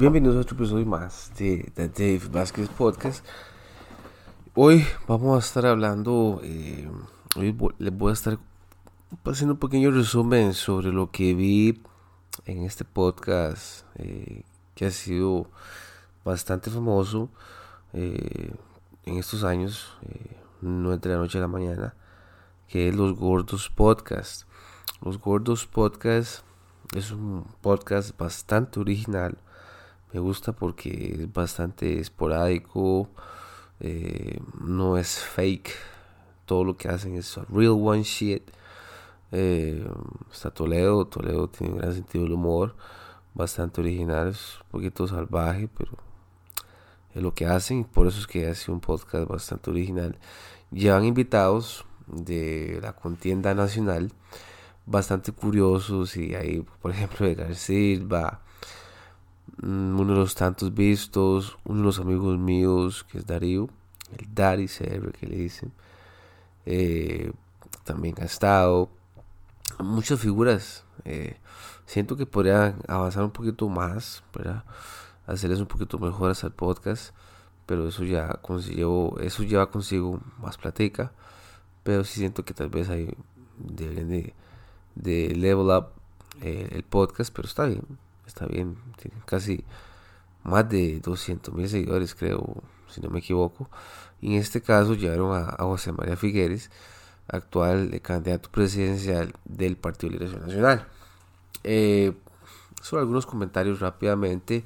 Bienvenidos a otro episodio más de, The Dave Vázquez Podcast. Hoy vamos a estar hablando, eh, hoy les voy a estar haciendo un pequeño resumen sobre lo que vi en este podcast eh, que ha sido bastante famoso eh, en estos años, no entre la noche a la mañana, que es Los Gordos Podcast. Los Gordos Podcast es un podcast bastante original. Me gusta porque es bastante esporádico. Eh, no es fake. Todo lo que hacen es real one shit. Eh, está Toledo. Toledo tiene un gran sentido del humor. Bastante original. Es un poquito salvaje, pero es lo que hacen. Por eso es que hace un podcast bastante original. Llevan invitados de la contienda nacional bastante curiosos y ahí, por ejemplo, Edgar Silva, uno de los tantos vistos, uno de los amigos míos que es Darío, el Dari CR que le dicen, eh, también ha estado, muchas figuras, eh, siento que podrían avanzar un poquito más, para hacerles un poquito mejoras al podcast, pero eso ya consiguió, eso lleva consigo más platica, pero sí siento que tal vez hay deben de de Level Up eh, el podcast, pero está bien, está bien, tiene casi más de 200 mil seguidores creo, si no me equivoco. Y en este caso llegaron a, José María Figueres, actual candidato presidencial del Partido de Liberación Nacional. Eh, algunos comentarios rápidamente.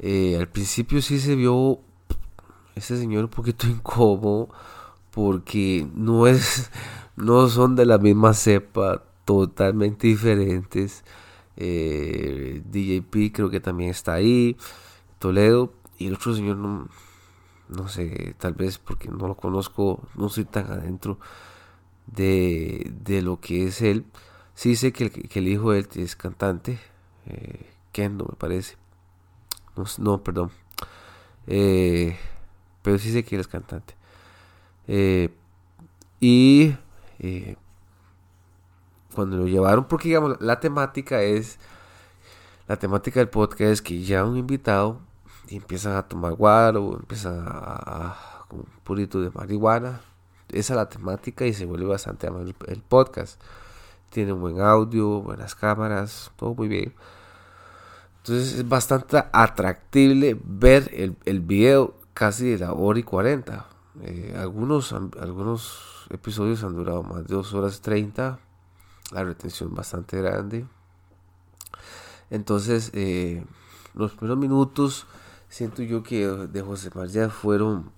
Eh, al principio sí se vio este señor un poquito incómodo porque no es no son de la misma cepa totalmente diferentes. Eh, DJP creo que también está ahí. Toledo. Y el otro señor no, no sé, tal vez porque no lo conozco, no soy tan adentro de, de lo que es él. Sí sé que el, que el hijo de él es cantante. Eh, Kendo me parece. No, perdón. Eh, pero sí sé que él es cantante. Eh, y cuando lo llevaron, porque digamos, la temática es, la temática del podcast es que ya un invitado y empiezan a tomar guaro, empiezan a, con purito de marihuana, esa es la temática y se vuelve bastante amable el podcast. Tiene un buen audio, buenas cámaras, todo muy bien. Entonces es bastante atractible ver el, el video casi de la hora y 40. Eh, algunos, algunos episodios han durado más de 2 horas 30, la retención bastante grande. Entonces, eh, los primeros minutos siento yo que de José María fueron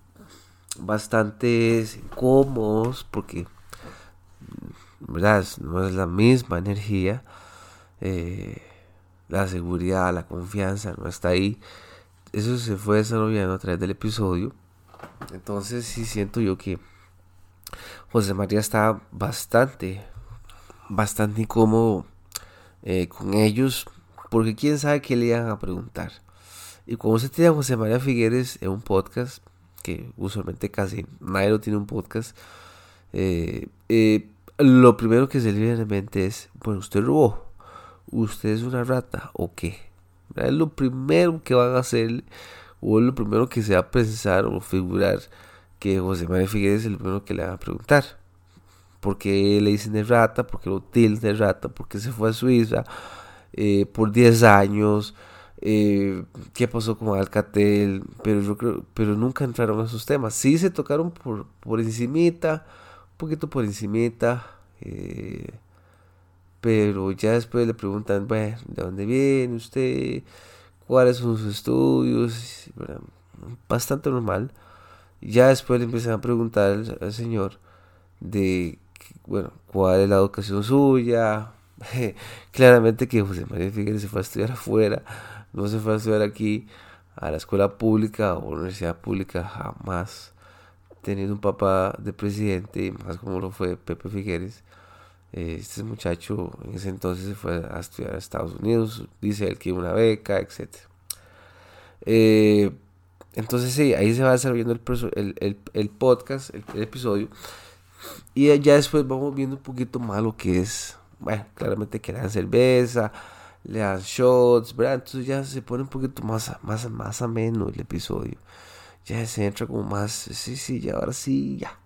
bastante incómodos porque, ¿verdad? No es la misma energía. Eh, la seguridad, la confianza no está ahí. Eso se fue desarrollando a través del episodio. Entonces sí siento yo que José María está bastante, bastante incómodo eh, con ellos, porque quién sabe qué le iban a preguntar. Y cuando se tiene a José María Figueres en un podcast, que usualmente casi nadie lo tiene un podcast, eh, eh, lo primero que se le viene a mente es, bueno, usted robó, usted es una rata o qué. Es lo primero que van a hacer, o es lo primero que se va a pensar o figurar que José María Figueres es lo primero que le van a preguntar por qué le dicen de rata, por qué lo tildan de rata, por qué se fue a Suiza eh, por 10 años, eh, qué pasó con Alcatel, pero yo creo, pero nunca entraron a esos temas. Sí se tocaron por, por encimita, un poquito por encimita, eh, pero ya después le preguntan, bueno, ¿de dónde viene usted? ¿Cuáles son sus estudios? Bastante normal. Ya después le empiezan a preguntar al señor de bueno, cuál es la educación suya. Claramente que José María Figueres se fue a estudiar afuera, no se fue a estudiar aquí a la escuela pública o universidad pública, jamás teniendo un papá de presidente, más como lo fue Pepe Figueres. Este muchacho en ese entonces se fue a estudiar a Estados Unidos, dice él que una beca, etc. Eh, entonces sí, ahí se va desarrollando el, el, el podcast, el episodio. Y ya después vamos viendo un poquito más lo que es, bueno, claramente que la cerveza, le dan shots, ¿verdad? Entonces ya se pone un poquito más, más, más ameno el episodio. Ya se entra como más, sí, sí, ya ahora sí, ya.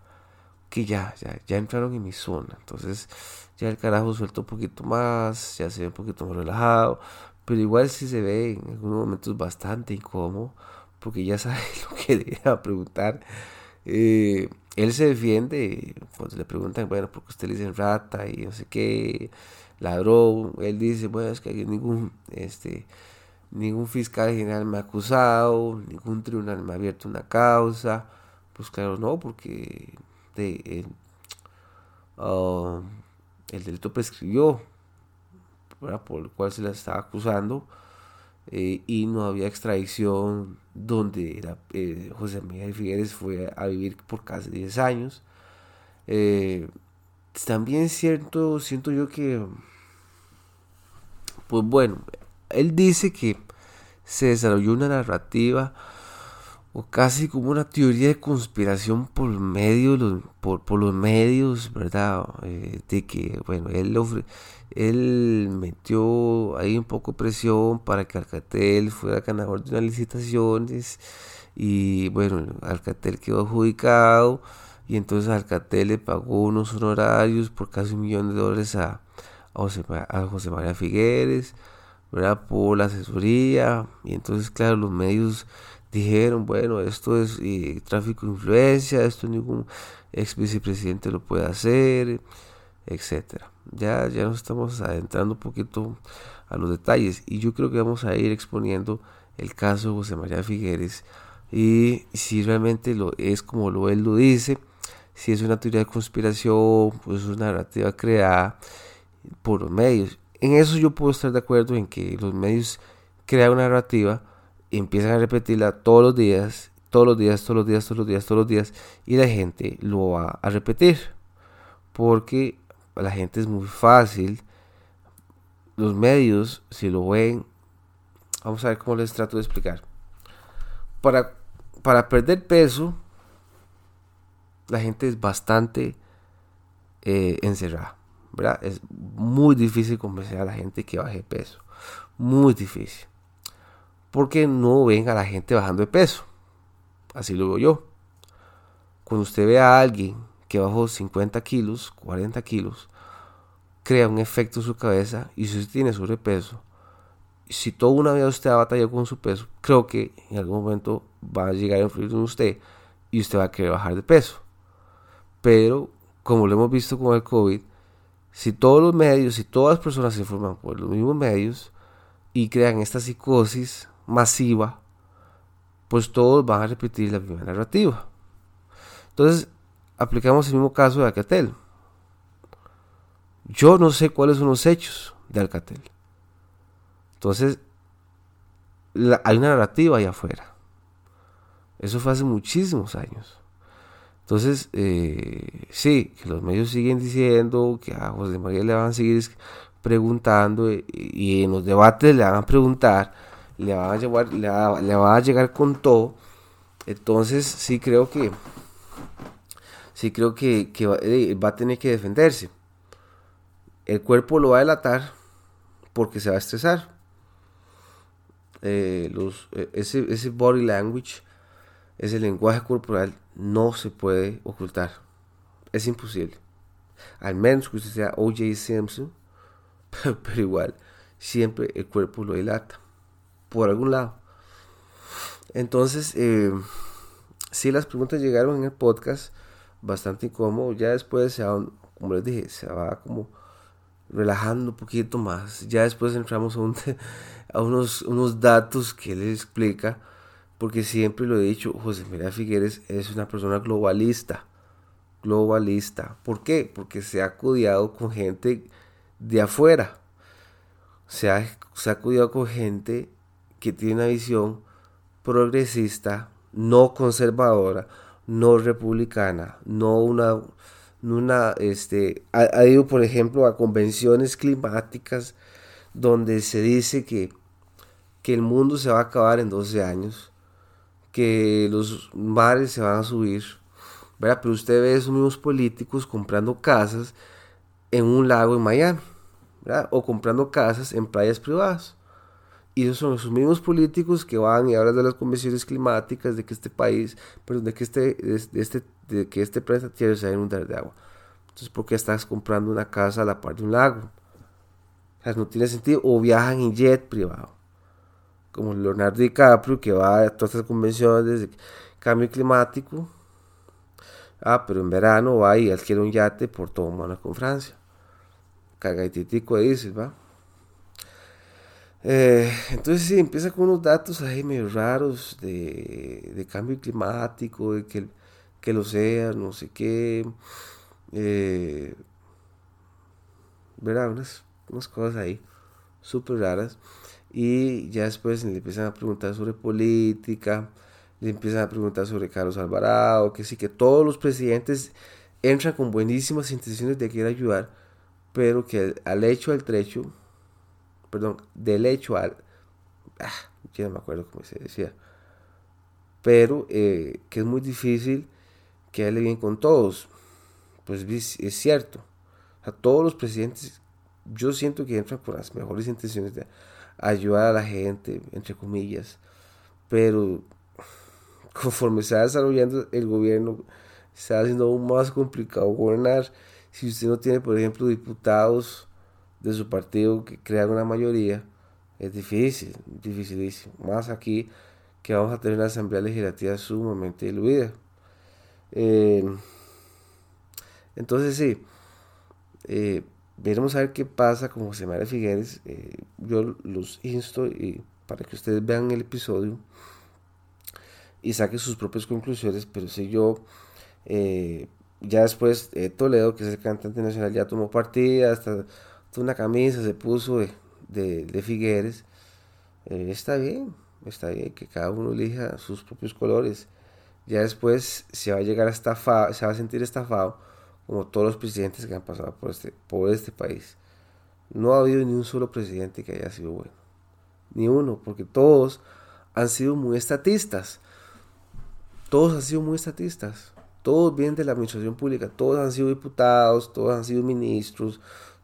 Que ya, ya, ya entraron en mi zona. Entonces ya el carajo suelta un poquito más, ya se ve un poquito más relajado. Pero igual sí se ve en algunos momentos bastante incómodo, porque ya sabe lo que le iba a preguntar. Eh, él se defiende cuando le preguntan, bueno, porque usted le dicen rata y no sé qué, ladrón. Él dice, bueno, es que ningún, este, ningún fiscal general me ha acusado, ningún tribunal me ha abierto una causa. Pues claro, no, porque um, el delito prescribió, por el cual se le estaba acusando, eh, y no había extradición donde eh, José Miguel Figueres fue a vivir por casi 10 años. Eh, también cierto, siento yo que, pues bueno, él dice que se desarrolló una narrativa o casi como una teoría de conspiración por medio los, por, por los medios, ¿verdad? Eh, de que, bueno, él, él metió ahí un poco presión para que Alcatel fuera ganador de unas licitaciones y, bueno, Alcatel quedó adjudicado y entonces Alcatel le pagó unos honorarios por casi un millón de dólares a, José, a José María Figueres, ¿verdad? Por la asesoría y entonces, claro, los medios dijeron, bueno, esto es eh, tráfico de influencia, esto ningún ex vicepresidente lo puede hacer, etcétera. Ya, ya nos estamos adentrando un poquito a los detalles y yo creo que vamos a ir exponiendo el caso de José María Figueres y si realmente lo es como lo él lo dice, si es una teoría de conspiración, pues es una narrativa creada por los medios. En eso yo puedo estar de acuerdo en que los medios crean una narrativa y empiezan a repetirla todos los días, todos los días, todos los días, todos los días, todos los días, y la gente lo va a repetir. Porque la gente es muy fácil. Los medios, si lo ven, vamos a ver cómo les trato de explicar. Para, para perder peso, la gente es bastante eh, encerrada. ¿verdad? Es muy difícil convencer a la gente que baje peso. Muy difícil porque no ven a la gente bajando de peso. Así lo veo yo. Cuando usted ve a alguien que bajó 50 kilos, 40 kilos, crea un efecto en su cabeza y si usted tiene sobrepeso, si toda una vida usted ha batallado con su peso, creo que en algún momento va a llegar a influir en usted y usted va a querer bajar de peso. Pero, como lo hemos visto con el COVID, si todos los medios, si todas las personas se informan por los mismos medios y crean esta psicosis masiva, pues todos van a repetir la misma narrativa. Entonces, aplicamos el mismo caso de Alcatel. Yo no sé cuáles son los hechos de Alcatel. Entonces, hay una narrativa allá afuera. Eso fue hace muchísimos años. Entonces, eh, sí, que los medios siguen diciendo que a José María le van a seguir preguntando y, y en los debates le van a preguntar le va a, llevar, le va, a llegar con todo. Entonces sí creo que sí creo que, eh, va, a tener que defenderse. El cuerpo lo va a delatar porque se va a estresar. Eh, los, eh, ese, ese body language, ese lenguaje corporal, no se puede ocultar. Es imposible. Al menos que usted sea OJ Simpson, pero igual, siempre el cuerpo lo delata por algún lado. Entonces, eh, sí, las preguntas llegaron en el podcast bastante incómodo. Ya después, se como les dije, se va como relajando un poquito más. Ya después entramos a, unos, unos datos que él explica, porque siempre lo he dicho, José María Figueres es una persona globalista. Globalista. ¿Por qué? Porque se ha cuidado con gente de afuera. Se ha, se ha con gente que tiene una visión progresista, no conservadora, no republicana, no una, una este, ha, ido por ejemplo a convenciones climáticas donde se dice que, que el mundo se va a acabar en 12 años, que los mares se van a subir, ¿verdad? Pero usted ve esos mismos políticos comprando casas en un lago en Miami, o comprando casas en playas privadas. Y esos son los mismos políticos que van y hablan de las convenciones climáticas, de que este país, perdón, de que este, de, este, de que este planeta Tierra se va a inundar de agua. Entonces, ¿por qué estás comprando una casa a la par de un lago? O sea, no tiene sentido. O viajan en jet privado. Como Leonardo DiCaprio, que va a todas estas convenciones de cambio climático. Ah, pero en verano va y adquiere un yate por todo mano con Francia. Cagaititico dices, ¿va? Eh, entonces sí, empieza con unos datos ahí medio raros de, cambio climático, de que, que lo sea, no sé qué. Eh, ¿Verdad? Unas, unas cosas ahí súper raras. Y ya después le empiezan a preguntar sobre política, le empiezan a preguntar sobre Carlos Alvarado, que sí, que todos los presidentes entran con buenísimas intenciones de querer ayudar, pero que al hecho al trecho perdón, del hecho al, ah, ya no me acuerdo cómo se decía, pero eh, que es muy difícil que hable bien con todos, pues es cierto, a todos los presidentes, yo siento que entran con las mejores intenciones de ayudar a la gente, entre comillas, pero conforme se va desarrollando el gobierno, se va haciendo aún más complicado gobernar. Si usted no tiene, por ejemplo, diputados de su partido que crear una mayoría es difícil, dificilísimo. Más aquí que vamos a tener una asamblea legislativa sumamente diluida. Eh, entonces sí, eh, veremos a ver qué pasa con José María Figueres. Eh, yo los insto y para que ustedes vean el episodio y saquen sus propias conclusiones, pero si yo ya después Toledo, que es el cantante nacional, ya tomó partida, hasta una camisa se puso de, de, Figueres, eh, está bien, está bien que cada uno elija sus propios colores. Ya después se va a llegar a estafado, se va a sentir estafado como todos los presidentes que han pasado por este, por este país. No ha habido ni un solo presidente que haya sido bueno. Ni uno, porque todos han sido muy estatistas. Todos han sido muy estatistas. Todos vienen de la administración pública. Todos han sido diputados, todos han sido ministros,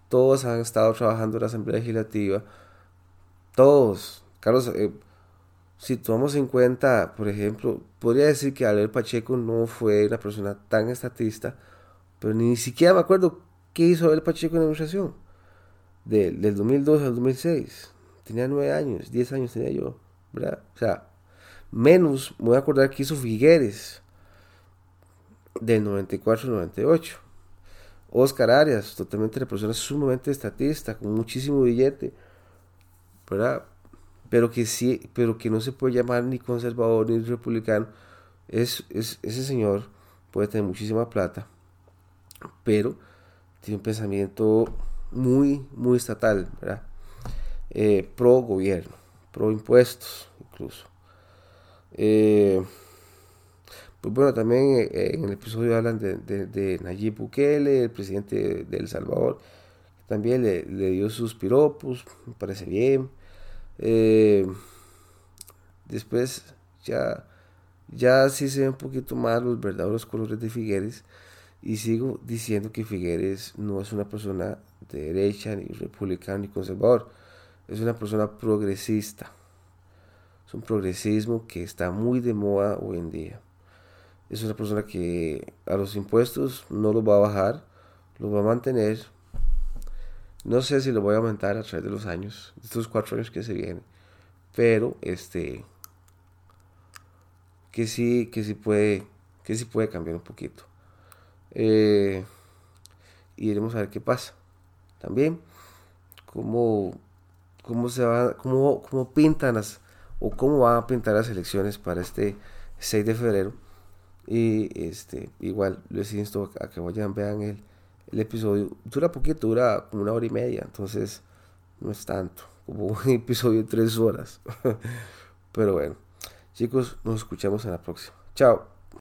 todos han estado trabajando en la Asamblea Legislativa, todos. Carlos, eh, si tomamos en cuenta, por ejemplo, podría decir que Albert Pacheco no fue una persona tan estatista, pero ni siquiera me acuerdo qué hizo Albert Pacheco en la administración. del 2002 al 2006. Tenía nueve años, diez años tenía yo, ¿verdad? O sea, menos me voy a acordar que hizo Figueres del 94 al 98. Oscar Arias, totalmente una persona sumamente estatista, con muchísimo billete, ¿verdad? Pero que sí, pero que no se puede llamar ni conservador ni republicano. Es, ese señor puede tener muchísima plata, pero tiene un pensamiento muy, muy estatal, ¿verdad? Eh, pro gobierno, pro impuestos, incluso. Eh, pues bueno, también eh, en el episodio hablan de, de, Nayib Bukele, el presidente de El Salvador, también le, dio sus piropos, me parece bien. Eh, después ya, ya sí se ven un poquito más los verdaderos colores de Figueres y sigo diciendo que Figueres no es una persona de derecha, ni republicano, ni conservador, es una persona progresista. Es un progresismo que está muy de moda hoy en día es una persona que a los impuestos no los va a bajar, los va a mantener. No sé si lo voy a aumentar a través de los años, estos cuatro años que se vienen, pero este que sí, que sí puede, que sí puede cambiar un poquito. Eh, y iremos a ver qué pasa. También cómo, cómo se va, cómo, cómo pintan las, o cómo van a pintar las elecciones para este 6 de febrero y este, igual les insto a que vayan, vean el, el episodio. Dura poquito, dura como una hora y media, entonces no es tanto, como un episodio de tres horas. Pero bueno, chicos, nos escuchamos en la próxima. Chao.